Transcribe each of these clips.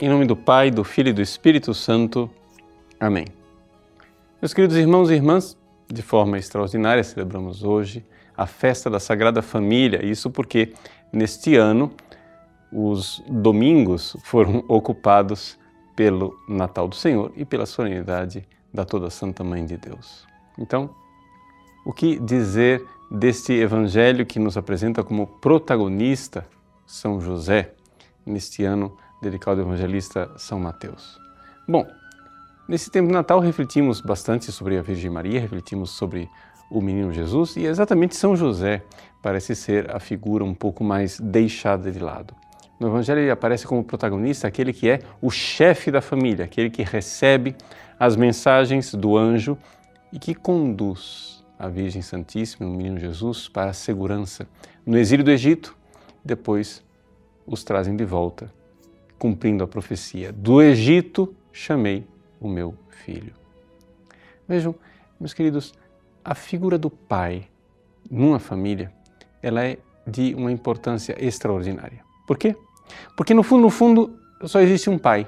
Em nome do Pai, do Filho e do Espírito Santo. Amém. Meus queridos irmãos e irmãs, de forma extraordinária celebramos hoje a festa da Sagrada Família. Isso porque neste ano os domingos foram ocupados pelo Natal do Senhor e pela solenidade da Toda Santa Mãe de Deus. Então, o que dizer deste evangelho que nos apresenta como protagonista São José neste ano dedicado ao evangelista São Mateus? Bom, nesse tempo de Natal refletimos bastante sobre a Virgem Maria, refletimos sobre o menino Jesus e exatamente São José parece ser a figura um pouco mais deixada de lado. No Evangelho ele aparece como protagonista aquele que é o chefe da família, aquele que recebe as mensagens do anjo e que conduz a Virgem Santíssima, o menino Jesus, para a segurança no exílio do Egito, depois os trazem de volta, cumprindo a profecia: Do Egito chamei o meu filho. Vejam, meus queridos, a figura do pai numa família, ela é de uma importância extraordinária. Por quê? Porque no fundo, no fundo, só existe um pai.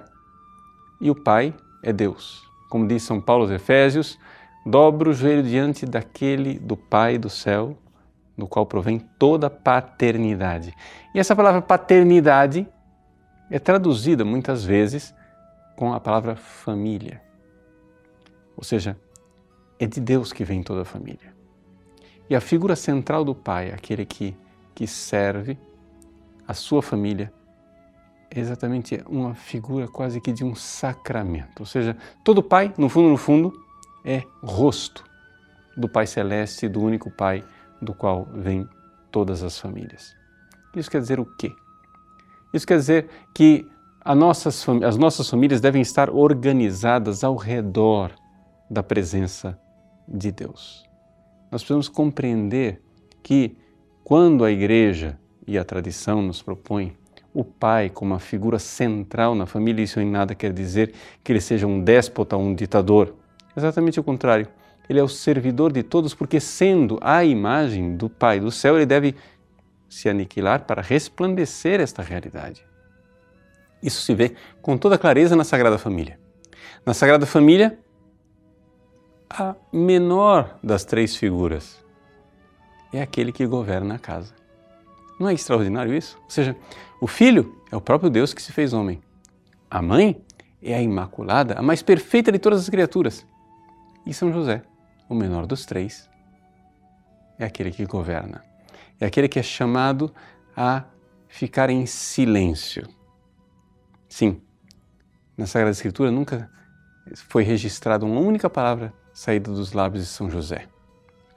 E o pai é Deus. Como diz São Paulo aos Efésios, dobra o joelho diante daquele do Pai do céu, do qual provém toda paternidade. E essa palavra paternidade é traduzida muitas vezes com a palavra família. Ou seja, é de Deus que vem toda a família. E a figura central do pai, aquele que, que serve a sua família, é exatamente uma figura quase que de um sacramento. Ou seja, todo pai, no fundo, no fundo, é rosto do Pai Celeste, do único Pai do qual vem todas as famílias. Isso quer dizer o quê? Isso quer dizer que as nossas famílias devem estar organizadas ao redor da presença de Deus. Nós precisamos compreender que quando a igreja e a tradição nos propõem o pai como a figura central na família, isso em nada quer dizer que ele seja um déspota ou um ditador. Exatamente o contrário. Ele é o servidor de todos, porque sendo a imagem do Pai do céu, ele deve se aniquilar para resplandecer esta realidade. Isso se vê com toda clareza na Sagrada Família. Na Sagrada Família, a menor das três figuras é aquele que governa a casa. Não é extraordinário isso? Ou seja, o filho é o próprio Deus que se fez homem. A mãe é a Imaculada, a mais perfeita de todas as criaturas. E São José, o menor dos três, é aquele que governa. É aquele que é chamado a ficar em silêncio. Sim, na Sagrada Escritura nunca foi registrada uma única palavra saída dos lábios de São José.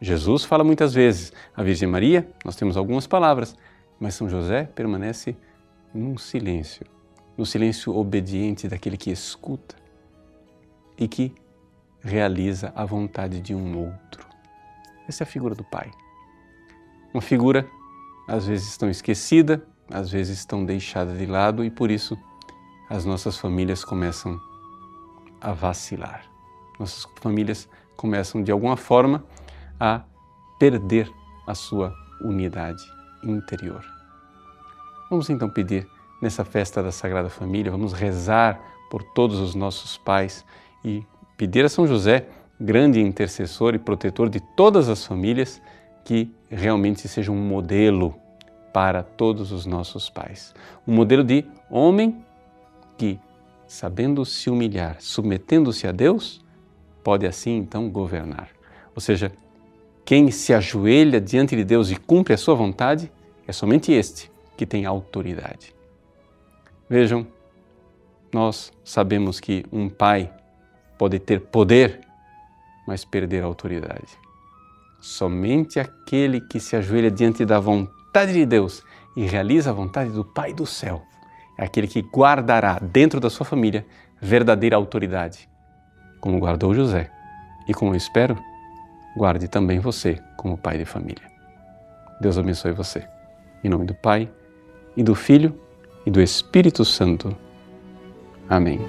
Jesus fala muitas vezes, a Virgem Maria, nós temos algumas palavras, mas São José permanece num silêncio, no silêncio obediente daquele que escuta e que realiza a vontade de um outro. Essa é a figura do Pai. Uma figura, às vezes, tão esquecida, às vezes, tão deixada de lado e por isso as nossas famílias começam a vacilar. Nossas famílias começam, de alguma forma, a perder a sua unidade interior. Vamos então pedir nessa festa da Sagrada Família, vamos rezar por todos os nossos pais e pedir a São José, grande intercessor e protetor de todas as famílias, que realmente seja um modelo para todos os nossos pais. Um modelo de homem que, sabendo se humilhar, submetendo-se a Deus, pode assim então governar. Ou seja, quem se ajoelha diante de Deus e cumpre a sua vontade é somente este que tem autoridade. Vejam, nós sabemos que um pai pode ter poder, mas perder a autoridade. Somente aquele que se ajoelha diante da vontade de Deus e realiza a vontade do Pai do céu é aquele que guardará dentro da sua família verdadeira autoridade, como guardou José e como eu espero guarde também você como pai de família. Deus abençoe você. Em nome do Pai, e do Filho, e do Espírito Santo. Amém.